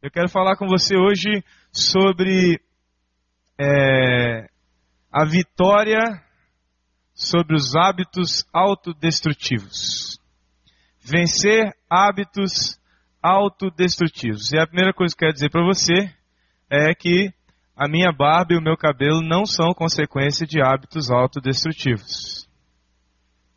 Eu quero falar com você hoje sobre é, a vitória sobre os hábitos autodestrutivos. Vencer hábitos autodestrutivos. E a primeira coisa que eu quero dizer para você é que a minha barba e o meu cabelo não são consequência de hábitos autodestrutivos.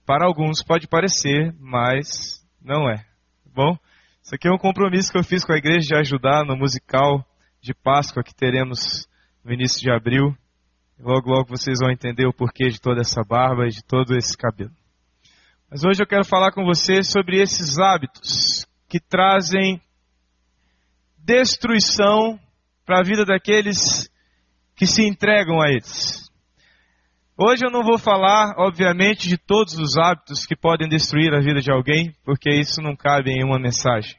Para alguns pode parecer, mas não é. Tá bom? Isso aqui é um compromisso que eu fiz com a igreja de ajudar no musical de Páscoa que teremos no início de abril. Logo, logo vocês vão entender o porquê de toda essa barba e de todo esse cabelo. Mas hoje eu quero falar com você sobre esses hábitos que trazem destruição para a vida daqueles que se entregam a eles. Hoje eu não vou falar, obviamente, de todos os hábitos que podem destruir a vida de alguém, porque isso não cabe em uma mensagem.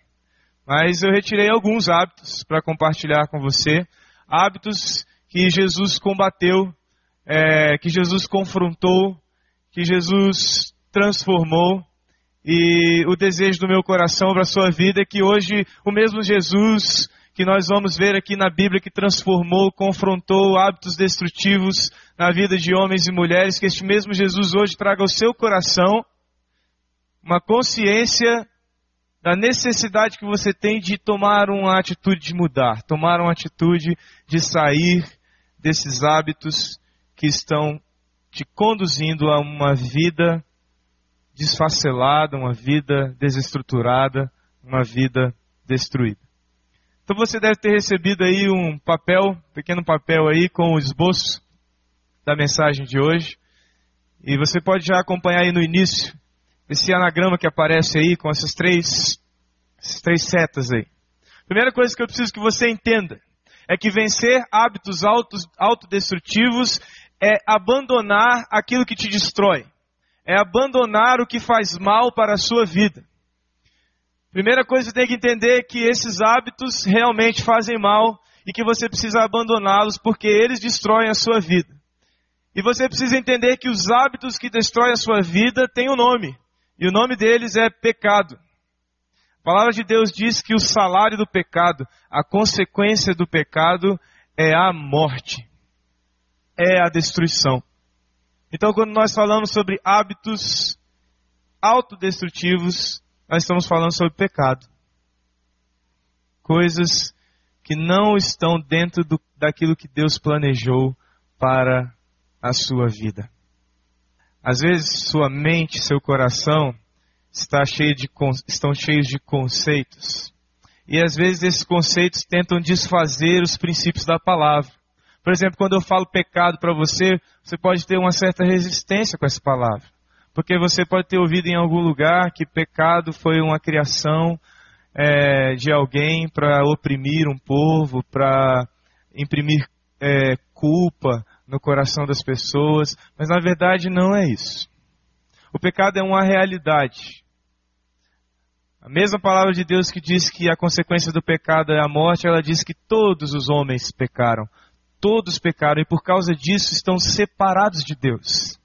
Mas eu retirei alguns hábitos para compartilhar com você. Hábitos que Jesus combateu, é, que Jesus confrontou, que Jesus transformou. E o desejo do meu coração para a sua vida é que hoje o mesmo Jesus que nós vamos ver aqui na Bíblia que transformou, confrontou hábitos destrutivos na vida de homens e mulheres, que este mesmo Jesus hoje traga ao seu coração uma consciência da necessidade que você tem de tomar uma atitude de mudar, tomar uma atitude de sair desses hábitos que estão te conduzindo a uma vida desfacelada, uma vida desestruturada, uma vida destruída. Então você deve ter recebido aí um papel, um pequeno papel aí com o esboço da mensagem de hoje. E você pode já acompanhar aí no início esse anagrama que aparece aí com essas três, essas três setas aí. Primeira coisa que eu preciso que você entenda é que vencer hábitos autos, autodestrutivos é abandonar aquilo que te destrói. É abandonar o que faz mal para a sua vida. Primeira coisa que você tem que entender é que esses hábitos realmente fazem mal e que você precisa abandoná-los porque eles destroem a sua vida. E você precisa entender que os hábitos que destroem a sua vida têm um nome. E o nome deles é pecado. A palavra de Deus diz que o salário do pecado, a consequência do pecado é a morte. É a destruição. Então, quando nós falamos sobre hábitos autodestrutivos, nós estamos falando sobre pecado. Coisas que não estão dentro do, daquilo que Deus planejou para a sua vida. Às vezes sua mente, seu coração está cheio de, estão cheios de conceitos. E às vezes esses conceitos tentam desfazer os princípios da palavra. Por exemplo, quando eu falo pecado para você, você pode ter uma certa resistência com essa palavra. Porque você pode ter ouvido em algum lugar que pecado foi uma criação é, de alguém para oprimir um povo, para imprimir é, culpa, no coração das pessoas, mas na verdade não é isso. O pecado é uma realidade. A mesma palavra de Deus que diz que a consequência do pecado é a morte, ela diz que todos os homens pecaram. Todos pecaram e por causa disso estão separados de Deus.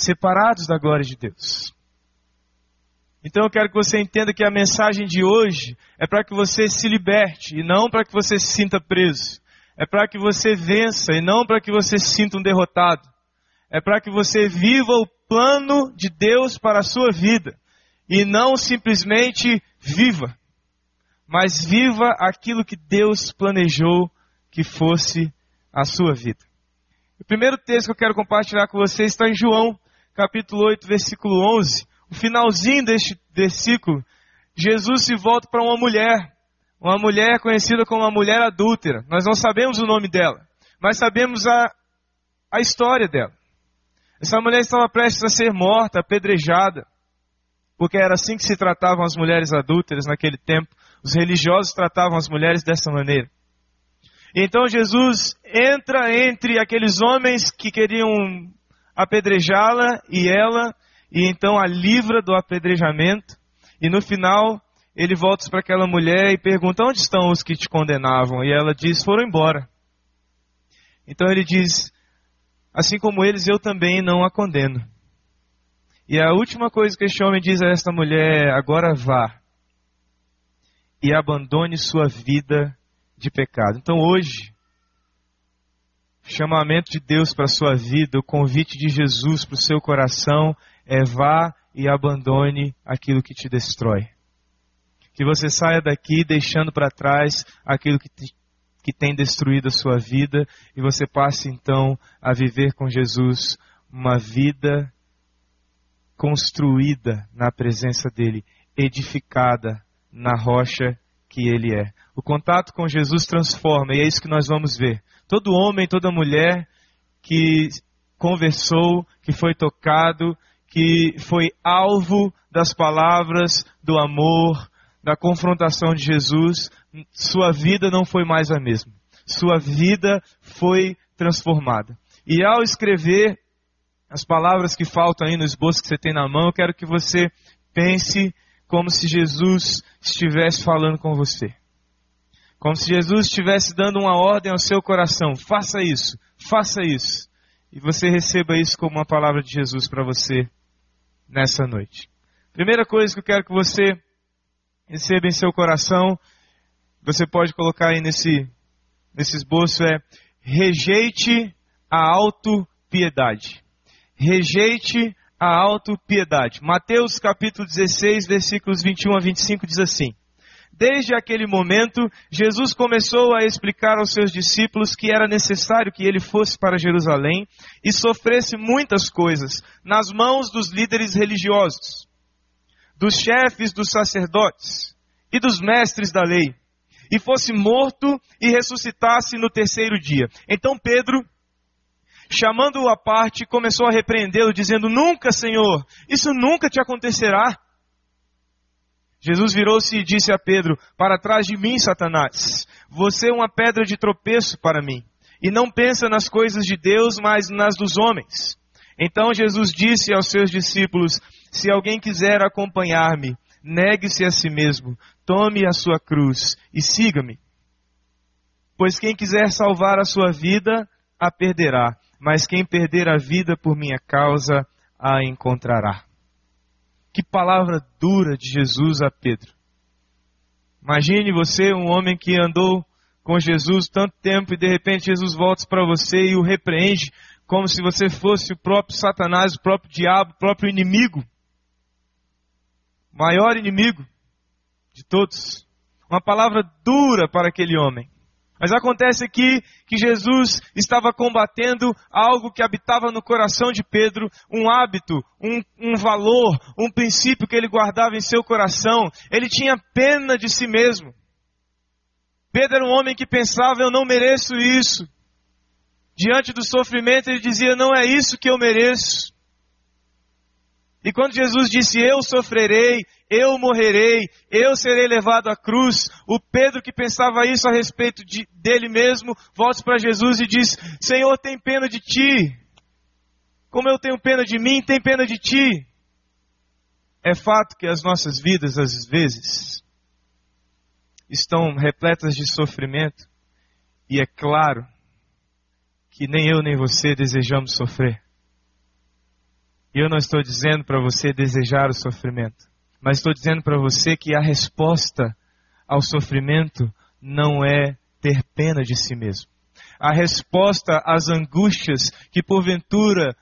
Separados da glória de Deus. Então eu quero que você entenda que a mensagem de hoje é para que você se liberte e não para que você se sinta preso é para que você vença e não para que você se sinta um derrotado. É para que você viva o plano de Deus para a sua vida e não simplesmente viva, mas viva aquilo que Deus planejou que fosse a sua vida. O primeiro texto que eu quero compartilhar com você está em João, capítulo 8, versículo 11. O finalzinho deste versículo, Jesus se volta para uma mulher uma mulher conhecida como uma mulher adúltera. Nós não sabemos o nome dela, mas sabemos a, a história dela. Essa mulher estava prestes a ser morta, apedrejada, porque era assim que se tratavam as mulheres adúlteras naquele tempo. Os religiosos tratavam as mulheres dessa maneira. Então Jesus entra entre aqueles homens que queriam apedrejá-la e ela, e então a livra do apedrejamento. E no final, ele volta para aquela mulher e pergunta: Onde estão os que te condenavam? E ela diz: Foram embora. Então ele diz: Assim como eles, eu também não a condeno. E a última coisa que este homem diz a esta mulher é: Agora vá e abandone sua vida de pecado. Então hoje, chamamento de Deus para a sua vida, o convite de Jesus para o seu coração é vá e abandone aquilo que te destrói. Que você saia daqui deixando para trás aquilo que, te, que tem destruído a sua vida e você passe então a viver com Jesus uma vida construída na presença dele, edificada na rocha que ele é. O contato com Jesus transforma, e é isso que nós vamos ver. Todo homem, toda mulher que conversou, que foi tocado, que foi alvo das palavras do amor, da confrontação de Jesus, sua vida não foi mais a mesma. Sua vida foi transformada. E ao escrever as palavras que faltam aí no esboço que você tem na mão, eu quero que você pense como se Jesus estivesse falando com você. Como se Jesus estivesse dando uma ordem ao seu coração: faça isso, faça isso. E você receba isso como uma palavra de Jesus para você nessa noite. Primeira coisa que eu quero que você receba em seu coração, você pode colocar aí nesse, nesse esboço, é rejeite a autopiedade rejeite a autopiedade. Mateus capítulo 16, versículos 21 a 25 diz assim: Desde aquele momento, Jesus começou a explicar aos seus discípulos que era necessário que ele fosse para Jerusalém e sofresse muitas coisas nas mãos dos líderes religiosos, dos chefes dos sacerdotes e dos mestres da lei, e fosse morto e ressuscitasse no terceiro dia. Então Pedro chamando-o à parte, começou a repreendê-lo, dizendo: Nunca, Senhor, isso nunca te acontecerá. Jesus virou-se e disse a Pedro: Para trás de mim, Satanás, você é uma pedra de tropeço para mim, e não pensa nas coisas de Deus, mas nas dos homens. Então Jesus disse aos seus discípulos: Se alguém quiser acompanhar-me, negue-se a si mesmo, tome a sua cruz e siga-me. Pois quem quiser salvar a sua vida, a perderá mas quem perder a vida por minha causa a encontrará. Que palavra dura de Jesus a Pedro. Imagine você, um homem que andou com Jesus tanto tempo e de repente Jesus volta para você e o repreende como se você fosse o próprio Satanás, o próprio diabo, o próprio inimigo. Maior inimigo de todos. Uma palavra dura para aquele homem. Mas acontece aqui que Jesus estava combatendo algo que habitava no coração de Pedro, um hábito, um, um, valor, um princípio que ele guardava em seu coração. Ele tinha pena de si mesmo. Pedro era um homem que pensava: eu não mereço isso. Diante do sofrimento, ele dizia: não é isso que eu mereço. E quando Jesus disse: Eu sofrerei, eu morrerei, eu serei levado à cruz, o Pedro que pensava isso a respeito de, dele mesmo, volta para Jesus e diz: Senhor, tem pena de ti. Como eu tenho pena de mim, tem pena de ti. É fato que as nossas vidas, às vezes, estão repletas de sofrimento, e é claro que nem eu nem você desejamos sofrer. E eu não estou dizendo para você desejar o sofrimento, mas estou dizendo para você que a resposta ao sofrimento não é ter pena de si mesmo. A resposta às angústias que porventura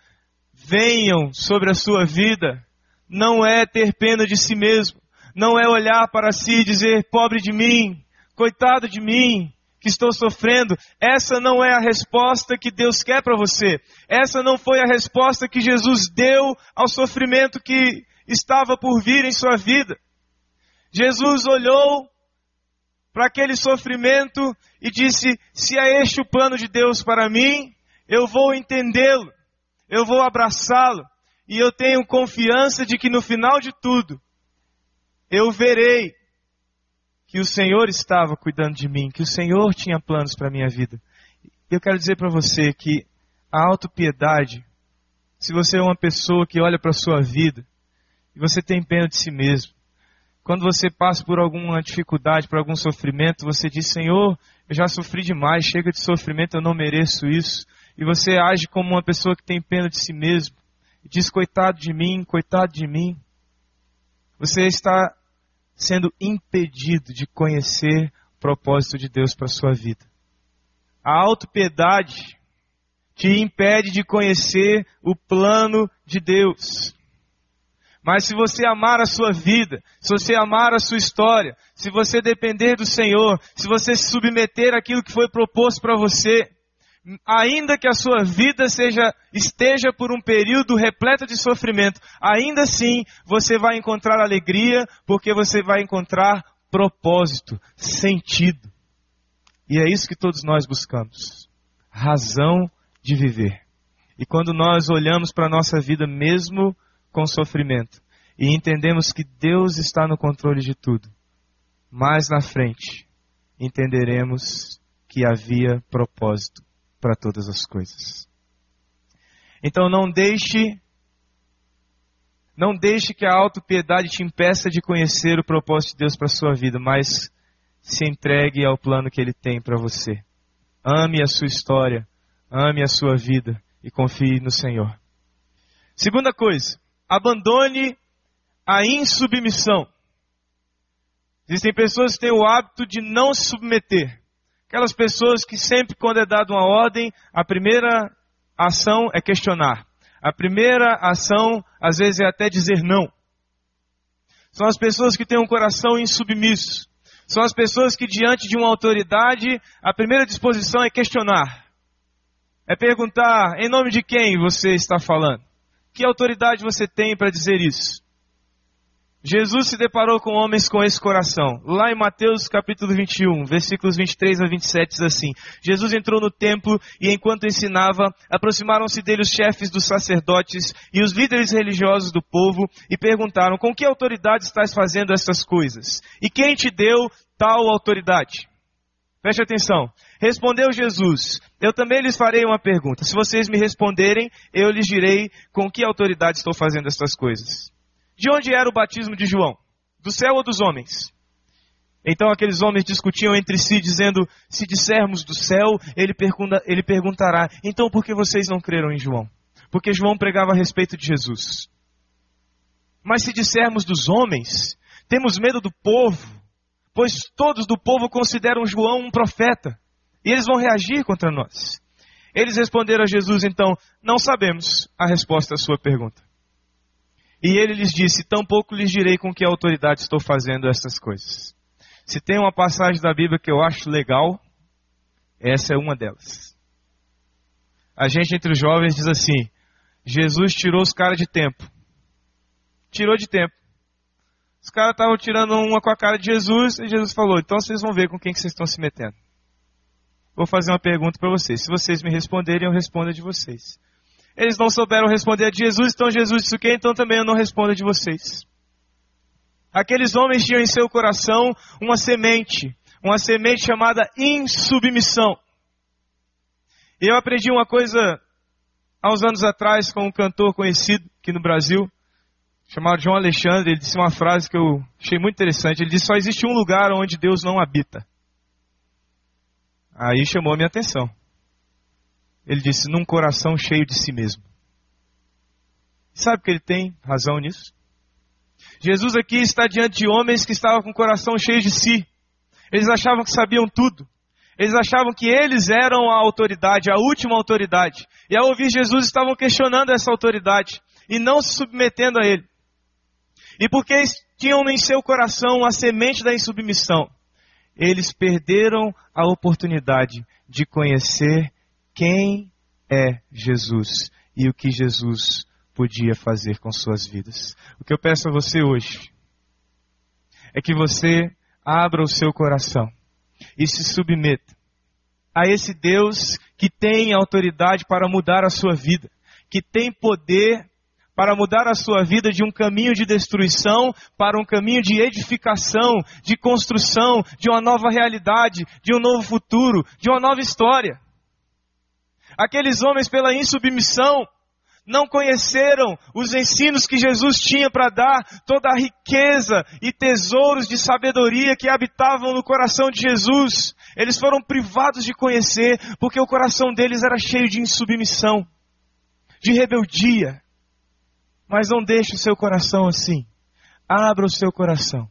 venham sobre a sua vida não é ter pena de si mesmo, não é olhar para si e dizer: pobre de mim, coitado de mim, que estou sofrendo, essa não é a resposta que Deus quer para você. Essa não foi a resposta que Jesus deu ao sofrimento que estava por vir em sua vida. Jesus olhou para aquele sofrimento e disse: Se é este o plano de Deus para mim, eu vou entendê-lo, eu vou abraçá-lo, e eu tenho confiança de que no final de tudo, eu verei que o Senhor estava cuidando de mim, que o Senhor tinha planos para a minha vida. Eu quero dizer para você que a autopiedade, se você é uma pessoa que olha para a sua vida e você tem pena de si mesmo, quando você passa por alguma dificuldade, por algum sofrimento, você diz: Senhor, eu já sofri demais, chega de sofrimento, eu não mereço isso. E você age como uma pessoa que tem pena de si mesmo. Diz: Coitado de mim, coitado de mim. Você está sendo impedido de conhecer o propósito de Deus para a sua vida. A autopiedade te impede de conhecer o plano de Deus. Mas se você amar a sua vida, se você amar a sua história, se você depender do Senhor, se você se submeter àquilo que foi proposto para você, ainda que a sua vida seja esteja por um período repleto de sofrimento, ainda assim você vai encontrar alegria, porque você vai encontrar propósito, sentido. E é isso que todos nós buscamos. Razão de viver. E quando nós olhamos para a nossa vida mesmo com sofrimento e entendemos que Deus está no controle de tudo. Mais na frente, entenderemos que havia propósito para todas as coisas. Então não deixe não deixe que a autopiedade te impeça de conhecer o propósito de Deus para a sua vida, mas se entregue ao plano que ele tem para você. Ame a sua história, ame a sua vida e confie no Senhor. Segunda coisa, abandone a insubmissão. Existem pessoas que têm o hábito de não se submeter. Aquelas pessoas que sempre quando é dada uma ordem, a primeira ação é questionar. A primeira ação, às vezes, é até dizer não. São as pessoas que têm um coração insubmisso. São as pessoas que, diante de uma autoridade, a primeira disposição é questionar. É perguntar em nome de quem você está falando. Que autoridade você tem para dizer isso? Jesus se deparou com homens com esse coração. Lá em Mateus capítulo 21, versículos 23 a 27 diz assim: Jesus entrou no templo e enquanto ensinava, aproximaram-se dele os chefes dos sacerdotes e os líderes religiosos do povo e perguntaram: "Com que autoridade estás fazendo estas coisas? E quem te deu tal autoridade?" Preste atenção. Respondeu Jesus: Eu também lhes farei uma pergunta. Se vocês me responderem, eu lhes direi com que autoridade estou fazendo estas coisas. De onde era o batismo de João? Do céu ou dos homens? Então aqueles homens discutiam entre si, dizendo: Se dissermos do céu, ele, pergunta, ele perguntará: Então por que vocês não creram em João? Porque João pregava a respeito de Jesus. Mas se dissermos dos homens, temos medo do povo, pois todos do povo consideram João um profeta, e eles vão reagir contra nós. Eles responderam a Jesus então: Não sabemos a resposta à sua pergunta. E ele lhes disse: Tampouco lhes direi com que autoridade estou fazendo essas coisas. Se tem uma passagem da Bíblia que eu acho legal, essa é uma delas. A gente entre os jovens diz assim: Jesus tirou os caras de tempo. Tirou de tempo. Os caras estavam tirando uma com a cara de Jesus e Jesus falou: então vocês vão ver com quem que vocês estão se metendo. Vou fazer uma pergunta para vocês. Se vocês me responderem, eu respondo a de vocês. Eles não souberam responder a Jesus, então Jesus disse o quê? Então também eu não respondo de vocês. Aqueles homens tinham em seu coração uma semente, uma semente chamada insubmissão. E eu aprendi uma coisa há uns anos atrás com um cantor conhecido aqui no Brasil, chamado João Alexandre, ele disse uma frase que eu achei muito interessante. Ele disse: Só existe um lugar onde Deus não habita. Aí chamou a minha atenção. Ele disse: Num coração cheio de si mesmo. Sabe que ele tem razão nisso? Jesus aqui está diante de homens que estavam com o coração cheio de si. Eles achavam que sabiam tudo. Eles achavam que eles eram a autoridade, a última autoridade. E ao ouvir Jesus estavam questionando essa autoridade e não se submetendo a ele. E porque tinham em seu coração a semente da insubmissão, eles perderam a oportunidade de conhecer quem é Jesus e o que Jesus podia fazer com suas vidas. O que eu peço a você hoje é que você abra o seu coração e se submeta a esse Deus que tem autoridade para mudar a sua vida, que tem poder para mudar a sua vida de um caminho de destruição para um caminho de edificação, de construção, de uma nova realidade, de um novo futuro, de uma nova história. Aqueles homens, pela insubmissão, não conheceram os ensinos que Jesus tinha para dar, toda a riqueza e tesouros de sabedoria que habitavam no coração de Jesus. Eles foram privados de conhecer, porque o coração deles era cheio de insubmissão, de rebeldia. Mas não deixe o seu coração assim. Abra o seu coração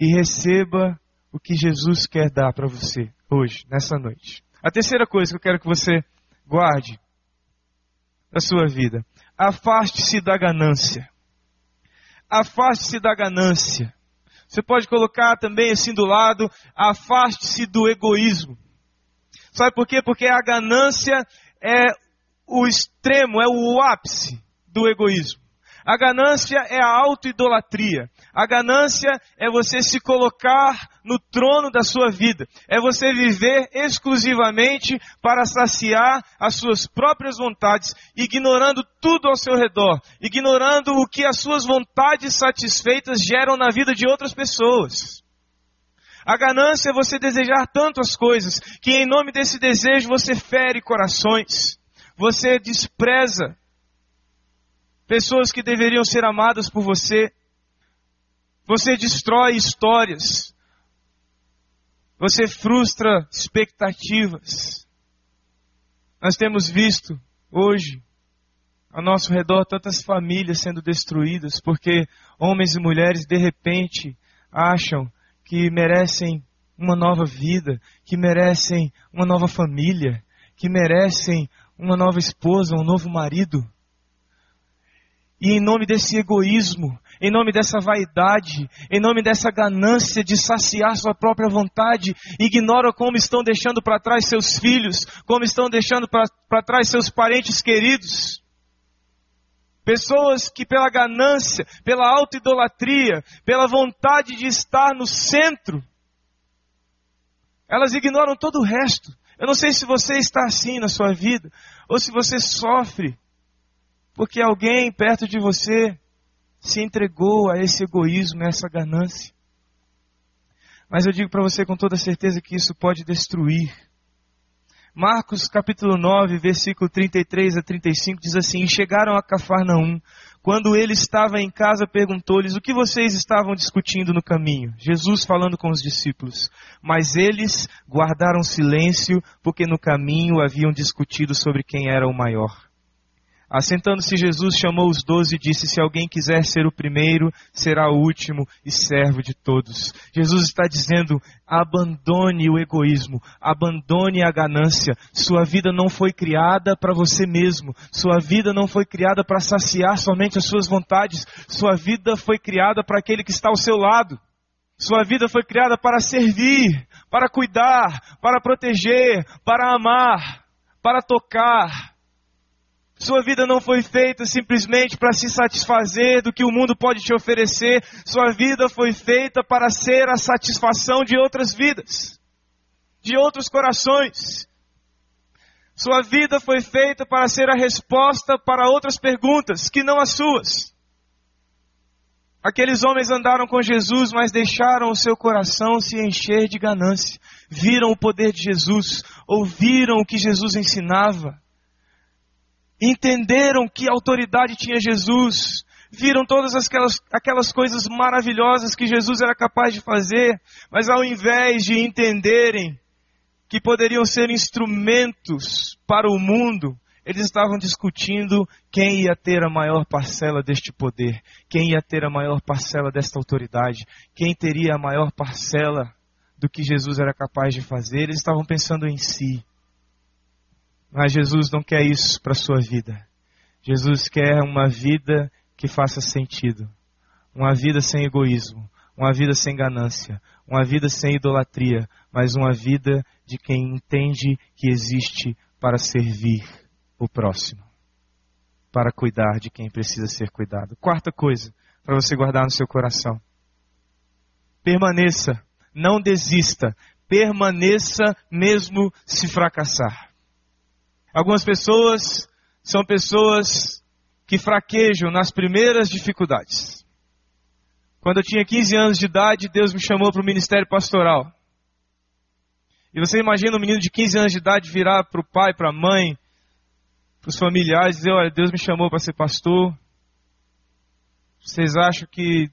e receba o que Jesus quer dar para você hoje, nessa noite. A terceira coisa que eu quero que você guarde da sua vida: afaste-se da ganância. Afaste-se da ganância. Você pode colocar também assim do lado: afaste-se do egoísmo. Sabe por quê? Porque a ganância é o extremo, é o ápice do egoísmo. A ganância é a autoidolatria. A ganância é você se colocar no trono da sua vida. É você viver exclusivamente para saciar as suas próprias vontades, ignorando tudo ao seu redor, ignorando o que as suas vontades satisfeitas geram na vida de outras pessoas. A ganância é você desejar tanto as coisas que em nome desse desejo você fere corações. Você despreza pessoas que deveriam ser amadas por você. Você destrói histórias. Você frustra expectativas. Nós temos visto hoje ao nosso redor tantas famílias sendo destruídas porque homens e mulheres de repente acham que merecem uma nova vida, que merecem uma nova família, que merecem uma nova esposa, um novo marido. E em nome desse egoísmo, em nome dessa vaidade, em nome dessa ganância de saciar sua própria vontade, ignora como estão deixando para trás seus filhos, como estão deixando para trás seus parentes queridos. Pessoas que pela ganância, pela autoidolatria, pela vontade de estar no centro, elas ignoram todo o resto. Eu não sei se você está assim na sua vida, ou se você sofre porque alguém perto de você se entregou a esse egoísmo, a essa ganância. Mas eu digo para você com toda certeza que isso pode destruir. Marcos capítulo 9, versículo 33 a 35 diz assim: E chegaram a Cafarnaum. Quando ele estava em casa, perguntou-lhes: O que vocês estavam discutindo no caminho? Jesus falando com os discípulos. Mas eles guardaram silêncio, porque no caminho haviam discutido sobre quem era o maior. Assentando-se Jesus chamou os doze e disse: Se alguém quiser ser o primeiro, será o último e servo de todos. Jesus está dizendo: abandone o egoísmo, abandone a ganância. Sua vida não foi criada para você mesmo. Sua vida não foi criada para saciar somente as suas vontades. Sua vida foi criada para aquele que está ao seu lado. Sua vida foi criada para servir, para cuidar, para proteger, para amar, para tocar sua vida não foi feita simplesmente para se satisfazer do que o mundo pode te oferecer. Sua vida foi feita para ser a satisfação de outras vidas, de outros corações. Sua vida foi feita para ser a resposta para outras perguntas que não as suas. Aqueles homens andaram com Jesus, mas deixaram o seu coração se encher de ganância. Viram o poder de Jesus, ouviram o que Jesus ensinava, entenderam que autoridade tinha Jesus, viram todas aquelas, aquelas coisas maravilhosas que Jesus era capaz de fazer, mas ao invés de entenderem que poderiam ser instrumentos para o mundo, eles estavam discutindo quem ia ter a maior parcela deste poder, quem ia ter a maior parcela desta autoridade, quem teria a maior parcela do que Jesus era capaz de fazer. Eles estavam pensando em si. Mas Jesus não quer isso para a sua vida. Jesus quer uma vida que faça sentido. Uma vida sem egoísmo. Uma vida sem ganância. Uma vida sem idolatria. Mas uma vida de quem entende que existe para servir o próximo. Para cuidar de quem precisa ser cuidado. Quarta coisa para você guardar no seu coração. Permaneça. Não desista. Permaneça mesmo se fracassar. Algumas pessoas são pessoas que fraquejam nas primeiras dificuldades. Quando eu tinha 15 anos de idade, Deus me chamou para o ministério pastoral. E você imagina um menino de 15 anos de idade virar para o pai, para a mãe, para os familiares dizer: Olha, Deus me chamou para ser pastor. Vocês acham que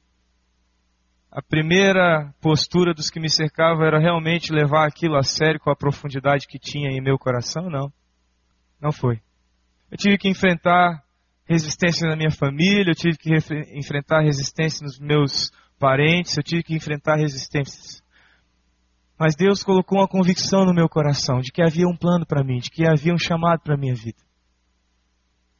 a primeira postura dos que me cercavam era realmente levar aquilo a sério com a profundidade que tinha em meu coração? Não. Não foi. Eu tive que enfrentar resistência na minha família, eu tive que enfrentar resistência nos meus parentes, eu tive que enfrentar resistências. Mas Deus colocou uma convicção no meu coração de que havia um plano para mim, de que havia um chamado para a minha vida.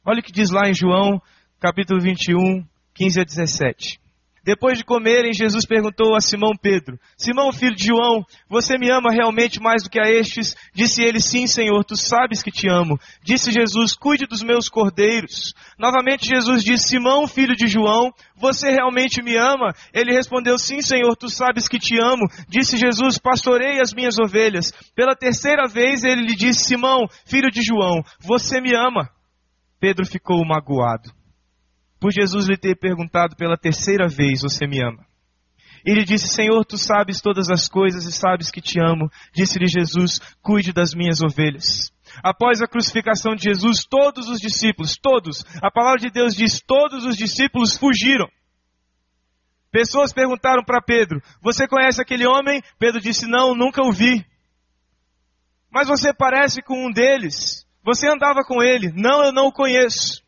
Olha o que diz lá em João, capítulo 21, 15 a 17. Depois de comerem, Jesus perguntou a Simão Pedro: Simão, filho de João, você me ama realmente mais do que a estes? Disse ele: Sim, Senhor, tu sabes que te amo. Disse Jesus: Cuide dos meus cordeiros. Novamente Jesus disse: Simão, filho de João, você realmente me ama? Ele respondeu: Sim, Senhor, tu sabes que te amo. Disse Jesus: Pastorei as minhas ovelhas. Pela terceira vez ele lhe disse: Simão, filho de João, você me ama? Pedro ficou magoado por Jesus lhe ter perguntado pela terceira vez: Você me ama? Ele disse: Senhor, tu sabes todas as coisas e sabes que te amo. Disse-lhe Jesus: Cuide das minhas ovelhas. Após a crucificação de Jesus, todos os discípulos, todos, a palavra de Deus diz: todos os discípulos fugiram. Pessoas perguntaram para Pedro: Você conhece aquele homem? Pedro disse: Não, nunca o vi. Mas você parece com um deles. Você andava com ele. Não, eu não o conheço.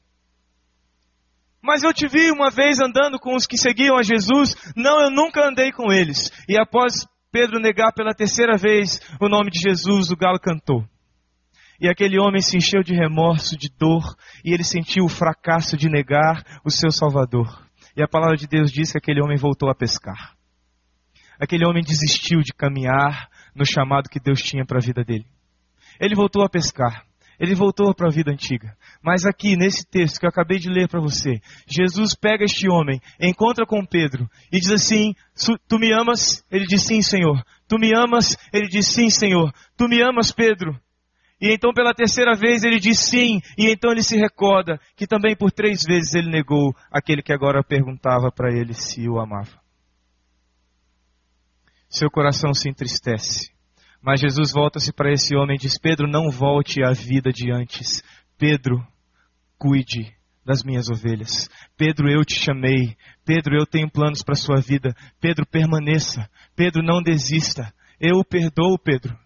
Mas eu te vi uma vez andando com os que seguiam a Jesus. Não, eu nunca andei com eles. E após Pedro negar pela terceira vez o nome de Jesus, o galo cantou. E aquele homem se encheu de remorso, de dor, e ele sentiu o fracasso de negar o seu Salvador. E a palavra de Deus diz que aquele homem voltou a pescar. Aquele homem desistiu de caminhar no chamado que Deus tinha para a vida dele. Ele voltou a pescar. Ele voltou para a vida antiga. Mas aqui, nesse texto que eu acabei de ler para você, Jesus pega este homem, encontra com Pedro e diz assim: Tu me amas? Ele diz sim, Senhor. Tu me amas? Ele diz sim, Senhor. Tu me amas, Pedro? E então pela terceira vez ele diz sim, e então ele se recorda que também por três vezes ele negou aquele que agora perguntava para ele se o amava. Seu coração se entristece. Mas Jesus volta-se para esse homem e diz: Pedro, não volte à vida de antes. Pedro, cuide das minhas ovelhas. Pedro, eu te chamei. Pedro, eu tenho planos para a sua vida. Pedro, permaneça. Pedro, não desista. Eu o perdoo, Pedro.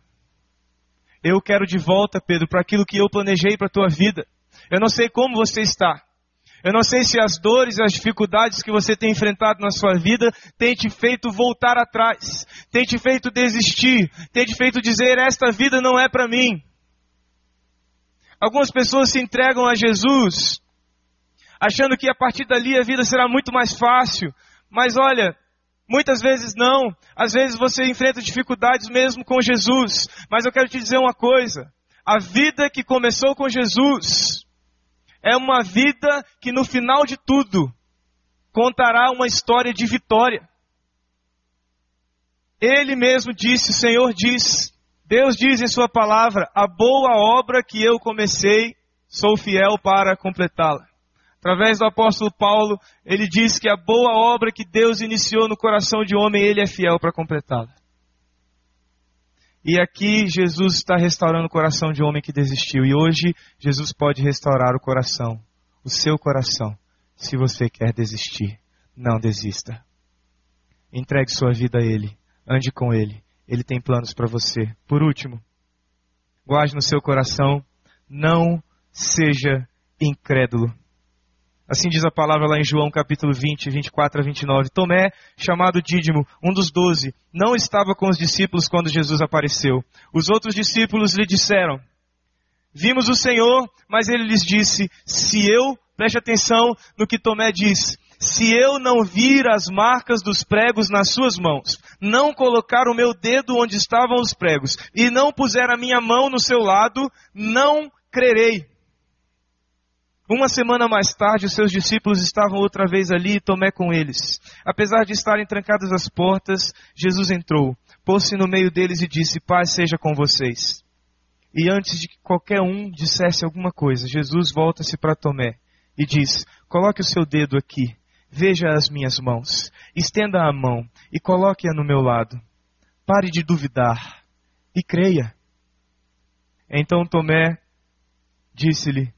Eu quero de volta, Pedro, para aquilo que eu planejei para a tua vida. Eu não sei como você está. Eu não sei se as dores e as dificuldades que você tem enfrentado na sua vida têm te feito voltar atrás, têm te feito desistir, têm te feito dizer: esta vida não é para mim. Algumas pessoas se entregam a Jesus, achando que a partir dali a vida será muito mais fácil, mas olha, muitas vezes não. Às vezes você enfrenta dificuldades mesmo com Jesus, mas eu quero te dizer uma coisa: a vida que começou com Jesus, é uma vida que no final de tudo contará uma história de vitória. Ele mesmo disse, o Senhor diz, Deus diz em Sua palavra: a boa obra que eu comecei, sou fiel para completá-la. Através do apóstolo Paulo, ele diz que a boa obra que Deus iniciou no coração de homem, ele é fiel para completá-la. E aqui Jesus está restaurando o coração de um homem que desistiu. E hoje Jesus pode restaurar o coração, o seu coração, se você quer desistir. Não desista. Entregue sua vida a Ele. Ande com Ele. Ele tem planos para você. Por último, guarde no seu coração, não seja incrédulo. Assim diz a palavra lá em João capítulo 20, 24 a 29. Tomé, chamado Dídimo, um dos doze, não estava com os discípulos quando Jesus apareceu. Os outros discípulos lhe disseram, vimos o Senhor, mas ele lhes disse, se eu, preste atenção no que Tomé diz, se eu não vir as marcas dos pregos nas suas mãos, não colocar o meu dedo onde estavam os pregos, e não puser a minha mão no seu lado, não crerei. Uma semana mais tarde, os seus discípulos estavam outra vez ali e Tomé com eles. Apesar de estarem trancadas as portas, Jesus entrou, pôs-se no meio deles e disse: Paz seja com vocês. E antes de que qualquer um dissesse alguma coisa, Jesus volta-se para Tomé e diz: Coloque o seu dedo aqui, veja as minhas mãos, estenda a mão e coloque-a no meu lado. Pare de duvidar e creia. Então Tomé disse-lhe: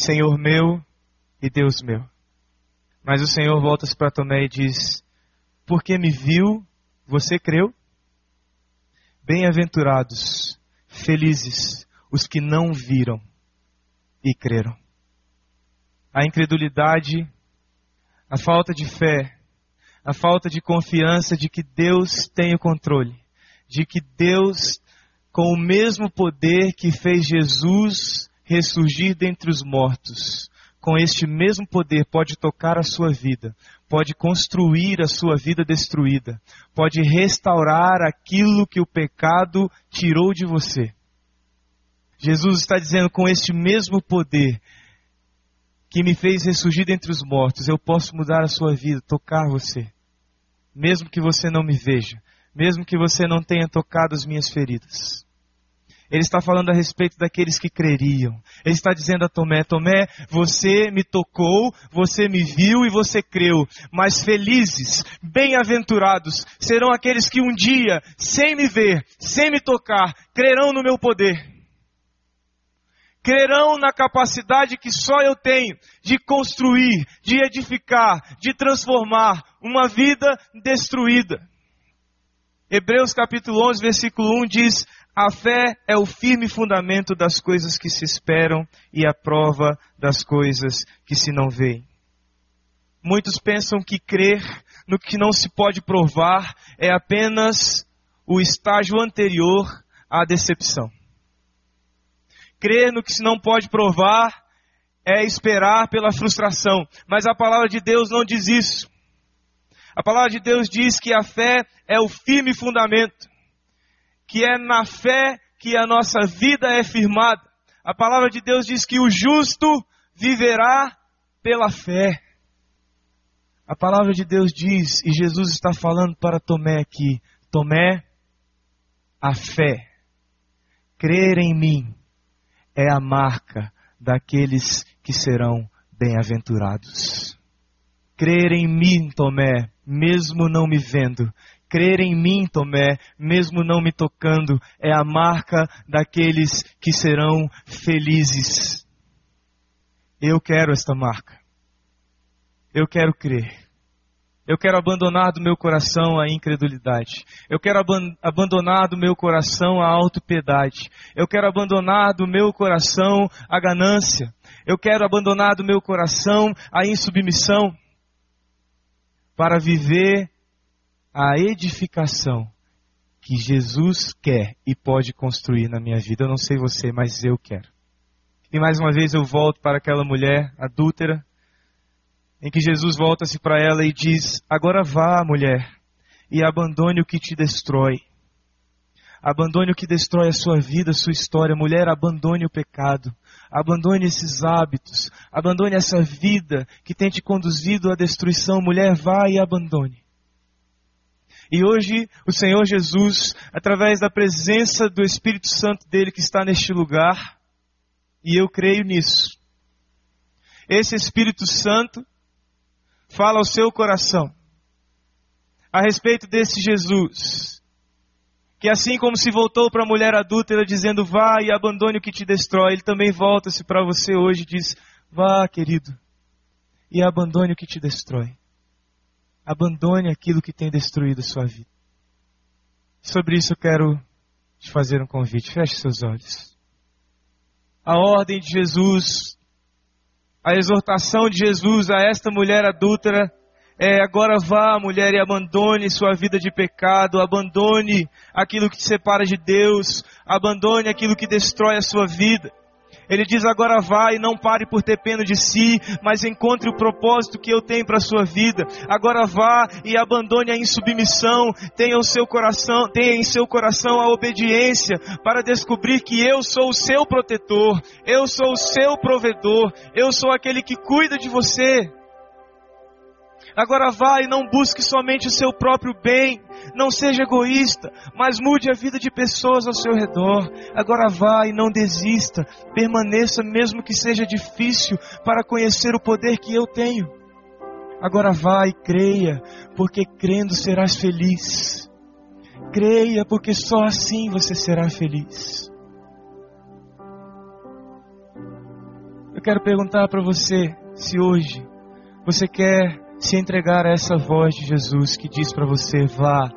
Senhor meu e Deus meu. Mas o Senhor volta-se para Tomé e diz: Porque me viu, você creu? Bem-aventurados, felizes, os que não viram e creram. A incredulidade, a falta de fé, a falta de confiança de que Deus tem o controle, de que Deus, com o mesmo poder que fez Jesus ressurgir dentre os mortos, com este mesmo poder pode tocar a sua vida, pode construir a sua vida destruída, pode restaurar aquilo que o pecado tirou de você. Jesus está dizendo com este mesmo poder que me fez ressurgir dentre os mortos, eu posso mudar a sua vida, tocar você. Mesmo que você não me veja, mesmo que você não tenha tocado as minhas feridas. Ele está falando a respeito daqueles que creriam. Ele está dizendo a Tomé: Tomé, você me tocou, você me viu e você creu. Mas felizes, bem-aventurados serão aqueles que um dia, sem me ver, sem me tocar, crerão no meu poder. Crerão na capacidade que só eu tenho de construir, de edificar, de transformar uma vida destruída. Hebreus capítulo 11, versículo 1 diz: A fé é o firme fundamento das coisas que se esperam e a prova das coisas que se não veem. Muitos pensam que crer no que não se pode provar é apenas o estágio anterior à decepção. Crer no que se não pode provar é esperar pela frustração, mas a palavra de Deus não diz isso. A palavra de Deus diz que a fé é o firme fundamento, que é na fé que a nossa vida é firmada. A palavra de Deus diz que o justo viverá pela fé. A palavra de Deus diz, e Jesus está falando para Tomé aqui: Tomé, a fé, crer em mim, é a marca daqueles que serão bem-aventurados. Crer em mim, Tomé, mesmo não me vendo. Crer em mim, Tomé, mesmo não me tocando, é a marca daqueles que serão felizes. Eu quero esta marca. Eu quero crer. Eu quero abandonar do meu coração a incredulidade. Eu quero ab abandonar do meu coração a autopiedade. Eu quero abandonar do meu coração a ganância. Eu quero abandonar do meu coração a insubmissão para viver a edificação que Jesus quer e pode construir na minha vida. Eu não sei você, mas eu quero. E mais uma vez eu volto para aquela mulher adúltera, em que Jesus volta-se para ela e diz: Agora vá, mulher, e abandone o que te destrói. Abandone o que destrói a sua vida, a sua história. Mulher, abandone o pecado. Abandone esses hábitos. Abandone essa vida que tem te conduzido à destruição. Mulher, vá e abandone. E hoje o Senhor Jesus, através da presença do Espírito Santo dele que está neste lugar, e eu creio nisso. Esse Espírito Santo fala ao seu coração a respeito desse Jesus que assim como se voltou para a mulher adúltera dizendo vá e abandone o que te destrói, ele também volta-se para você hoje e diz vá, querido, e abandone o que te destrói. Abandone aquilo que tem destruído sua vida. Sobre isso eu quero te fazer um convite. Feche seus olhos. A ordem de Jesus, a exortação de Jesus a esta mulher adúltera é, agora vá, mulher, e abandone sua vida de pecado, abandone aquilo que te separa de Deus, abandone aquilo que destrói a sua vida. Ele diz: agora e não pare por ter pena de si, mas encontre o propósito que eu tenho para a sua vida. Agora vá e abandone a insubmissão, tenha o seu coração, tenha em seu coração a obediência para descobrir que eu sou o seu protetor, eu sou o seu provedor, eu sou aquele que cuida de você. Agora vá e não busque somente o seu próprio bem. Não seja egoísta, mas mude a vida de pessoas ao seu redor. Agora vá e não desista. Permaneça, mesmo que seja difícil, para conhecer o poder que eu tenho. Agora vá e creia, porque crendo serás feliz. Creia, porque só assim você será feliz. Eu quero perguntar para você se hoje você quer se entregar a essa voz de Jesus que diz para você: vá,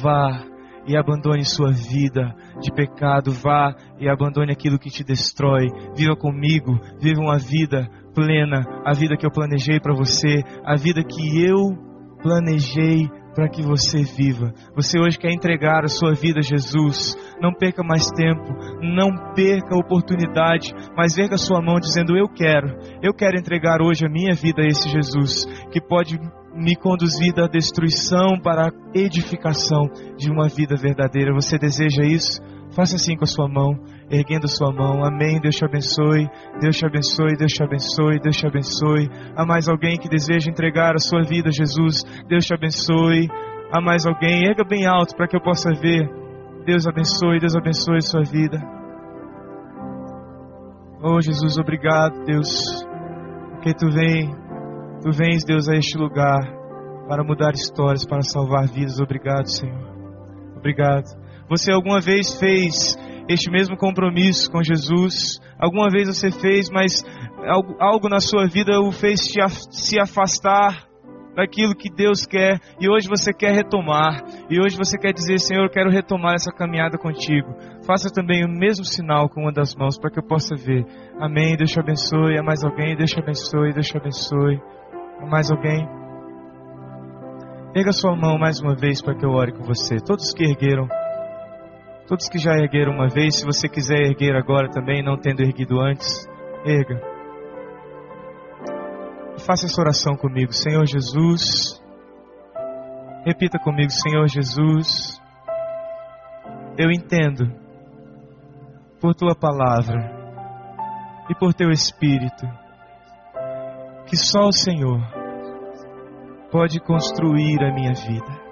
vá e abandone sua vida de pecado, vá e abandone aquilo que te destrói. Viva comigo, viva uma vida plena, a vida que eu planejei para você, a vida que eu planejei para que você viva. Você hoje quer entregar a sua vida a Jesus. Não perca mais tempo, não perca a oportunidade, mas erga sua mão dizendo: Eu quero, eu quero entregar hoje a minha vida a esse Jesus, que pode me conduzir da destruição para a edificação de uma vida verdadeira. Você deseja isso? Faça assim com a sua mão, erguendo a sua mão. Amém. Deus te abençoe. Deus te abençoe. Deus te abençoe. Deus te abençoe. Há mais alguém que deseja entregar a sua vida a Jesus? Deus te abençoe. Há mais alguém? Erga bem alto para que eu possa ver. Deus abençoe. Deus abençoe a sua vida. Oh Jesus, obrigado, Deus, porque tu vem, tu vens, Deus, a este lugar para mudar histórias, para salvar vidas. Obrigado, Senhor. Obrigado. Você alguma vez fez este mesmo compromisso com Jesus? Alguma vez você fez, mas algo, na sua vida o fez se afastar daquilo que Deus quer e hoje você quer retomar. E hoje você quer dizer, Senhor, eu quero retomar essa caminhada contigo. Faça também o mesmo sinal com uma das mãos para que eu possa ver. Amém. Deus te abençoe. Há mais alguém? Deus te abençoe. Deus te abençoe. Há mais alguém? Pega sua mão mais uma vez para que eu ore com você. Todos que ergueram Todos que já ergueram uma vez, se você quiser erguer agora também, não tendo erguido antes, erga. Faça essa oração comigo, Senhor Jesus. Repita comigo, Senhor Jesus. Eu entendo, por tua palavra e por teu Espírito, que só o Senhor pode construir a minha vida.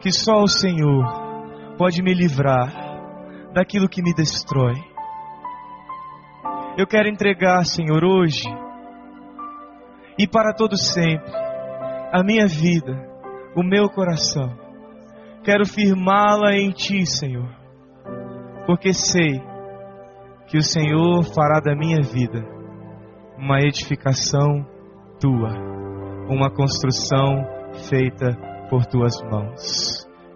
Que só o Senhor pode me livrar daquilo que me destrói. Eu quero entregar, Senhor, hoje e para todo sempre a minha vida, o meu coração. Quero firmá-la em Ti, Senhor, porque sei que o Senhor fará da minha vida uma edificação Tua, uma construção feita por Tuas mãos.